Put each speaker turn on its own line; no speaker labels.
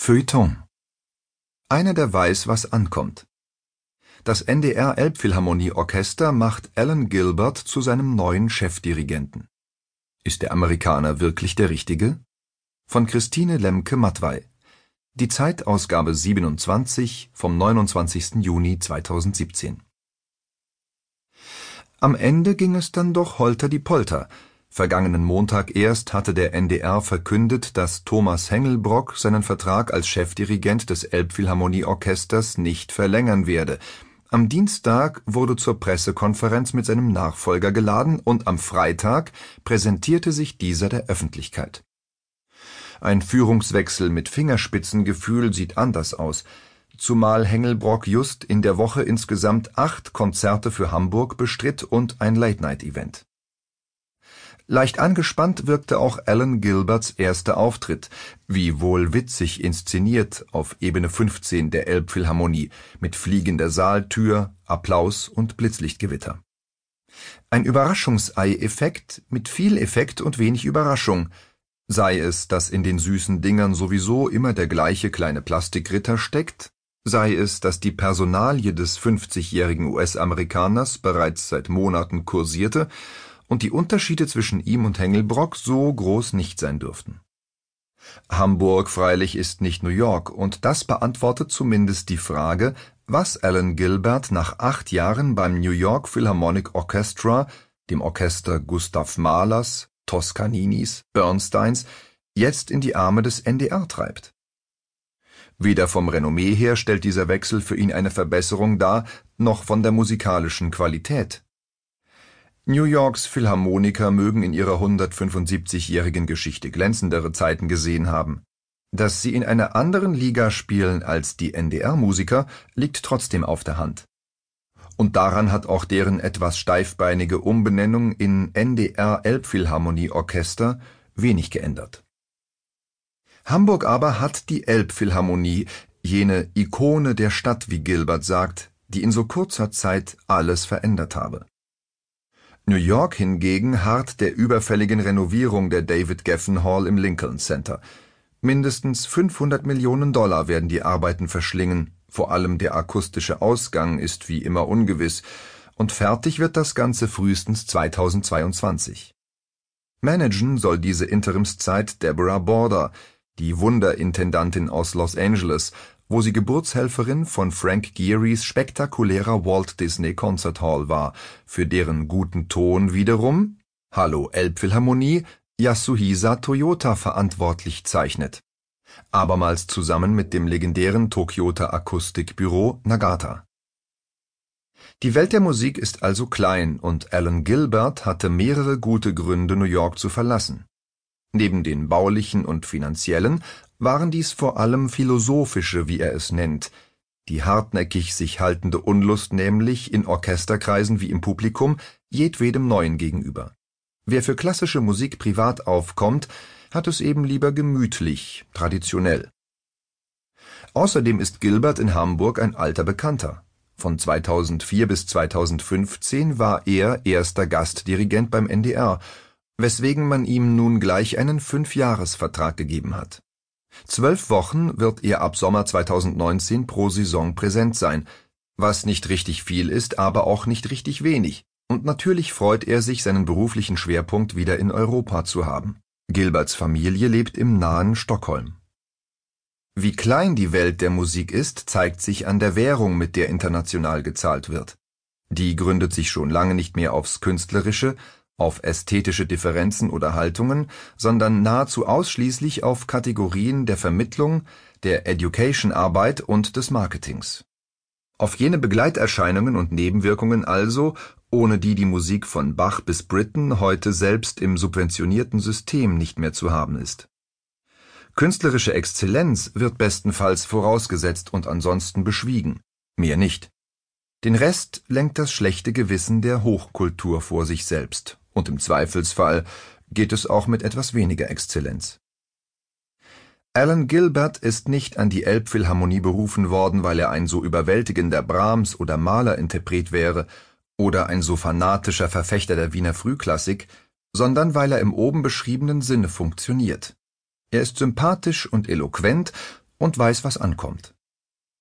Feuilleton Einer, der weiß, was ankommt. Das NDR Elbphilharmonieorchester macht Alan Gilbert zu seinem neuen Chefdirigenten. Ist der Amerikaner wirklich der Richtige? Von Christine Lemke-Mattwey. Die Zeit Ausgabe 27 vom 29. Juni 2017. Am Ende ging es dann doch holter die Polter Vergangenen Montag erst hatte der NDR verkündet, dass Thomas Hengelbrock seinen Vertrag als Chefdirigent des Elbphilharmonieorchesters nicht verlängern werde. Am Dienstag wurde zur Pressekonferenz mit seinem Nachfolger geladen und am Freitag präsentierte sich dieser der Öffentlichkeit. Ein Führungswechsel mit Fingerspitzengefühl sieht anders aus, zumal Hengelbrock just in der Woche insgesamt acht Konzerte für Hamburg bestritt und ein Late-Night-Event Leicht angespannt wirkte auch Alan Gilberts erster Auftritt, wie wohl witzig inszeniert auf Ebene 15 der Elbphilharmonie mit fliegender Saaltür, Applaus und Blitzlichtgewitter. Ein Überraschungsei-Effekt mit viel Effekt und wenig Überraschung, sei es, dass in den süßen Dingern sowieso immer der gleiche kleine Plastikritter steckt, sei es, dass die Personalie des 50-jährigen US-Amerikaners bereits seit Monaten kursierte und die Unterschiede zwischen ihm und Hengelbrock so groß nicht sein dürften. Hamburg freilich ist nicht New York, und das beantwortet zumindest die Frage, was Alan Gilbert nach acht Jahren beim New York Philharmonic Orchestra, dem Orchester Gustav Mahlers, Toscaninis, Bernsteins, jetzt in die Arme des NDR treibt. Weder vom Renommee her stellt dieser Wechsel für ihn eine Verbesserung dar, noch von der musikalischen Qualität. New Yorks Philharmoniker mögen in ihrer 175-jährigen Geschichte glänzendere Zeiten gesehen haben. Dass sie in einer anderen Liga spielen als die NDR-Musiker, liegt trotzdem auf der Hand. Und daran hat auch deren etwas steifbeinige Umbenennung in NDR Elbphilharmonie-Orchester wenig geändert. Hamburg aber hat die Elbphilharmonie, jene Ikone der Stadt, wie Gilbert sagt, die in so kurzer Zeit alles verändert habe New York hingegen harrt der überfälligen Renovierung der David Geffen Hall im Lincoln Center. Mindestens 500 Millionen Dollar werden die Arbeiten verschlingen, vor allem der akustische Ausgang ist wie immer ungewiss, und fertig wird das Ganze frühestens 2022. Managen soll diese Interimszeit Deborah Border, die Wunderintendantin aus Los Angeles, wo sie Geburtshelferin von Frank Gearys spektakulärer Walt Disney Concert Hall war, für deren guten Ton wiederum Hallo Elbphilharmonie Yasuhisa Toyota verantwortlich zeichnet. Abermals zusammen mit dem legendären Tokyota Akustikbüro Nagata. Die Welt der Musik ist also klein und Alan Gilbert hatte mehrere gute Gründe, New York zu verlassen. Neben den baulichen und finanziellen waren dies vor allem philosophische, wie er es nennt, die hartnäckig sich haltende Unlust nämlich in Orchesterkreisen wie im Publikum jedwedem Neuen gegenüber. Wer für klassische Musik privat aufkommt, hat es eben lieber gemütlich, traditionell. Außerdem ist Gilbert in Hamburg ein alter Bekannter. Von 2004 bis 2015 war er erster Gastdirigent beim NDR, weswegen man ihm nun gleich einen Fünfjahresvertrag gegeben hat Zwölf Wochen wird er ab Sommer 2019 pro Saison präsent sein, was nicht richtig viel ist, aber auch nicht richtig wenig, und natürlich freut er sich, seinen beruflichen Schwerpunkt wieder in Europa zu haben. Gilberts Familie lebt im nahen Stockholm. Wie klein die Welt der Musik ist, zeigt sich an der Währung, mit der international gezahlt wird. Die gründet sich schon lange nicht mehr aufs Künstlerische, auf ästhetische Differenzen oder Haltungen, sondern nahezu ausschließlich auf Kategorien der Vermittlung, der Education-Arbeit und des Marketings. Auf jene Begleiterscheinungen und Nebenwirkungen also, ohne die die Musik von Bach bis Britten heute selbst im subventionierten System nicht mehr zu haben ist. Künstlerische Exzellenz wird bestenfalls vorausgesetzt und ansonsten beschwiegen, mehr nicht. Den Rest lenkt das schlechte Gewissen der Hochkultur vor sich selbst und im Zweifelsfall geht es auch mit etwas weniger Exzellenz. Alan Gilbert ist nicht an die Elbphilharmonie berufen worden, weil er ein so überwältigender Brahms- oder Mahler-Interpret wäre oder ein so fanatischer Verfechter der Wiener Frühklassik, sondern weil er im oben beschriebenen Sinne funktioniert. Er ist sympathisch und eloquent und weiß, was ankommt